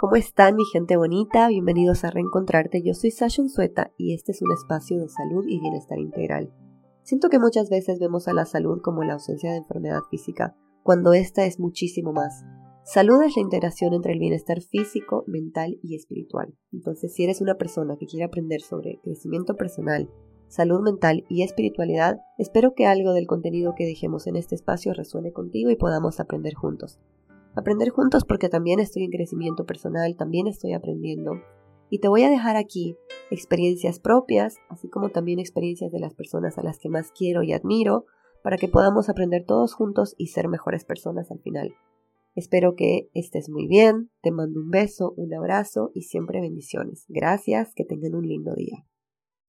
¿Cómo están mi gente bonita? Bienvenidos a Reencontrarte. Yo soy Sasha Unzueta y este es un espacio de salud y bienestar integral. Siento que muchas veces vemos a la salud como la ausencia de enfermedad física, cuando esta es muchísimo más. Salud es la integración entre el bienestar físico, mental y espiritual. Entonces, si eres una persona que quiere aprender sobre crecimiento personal, salud mental y espiritualidad, espero que algo del contenido que dejemos en este espacio resuene contigo y podamos aprender juntos. Aprender juntos porque también estoy en crecimiento personal, también estoy aprendiendo. Y te voy a dejar aquí experiencias propias, así como también experiencias de las personas a las que más quiero y admiro, para que podamos aprender todos juntos y ser mejores personas al final. Espero que estés muy bien, te mando un beso, un abrazo y siempre bendiciones. Gracias, que tengan un lindo día.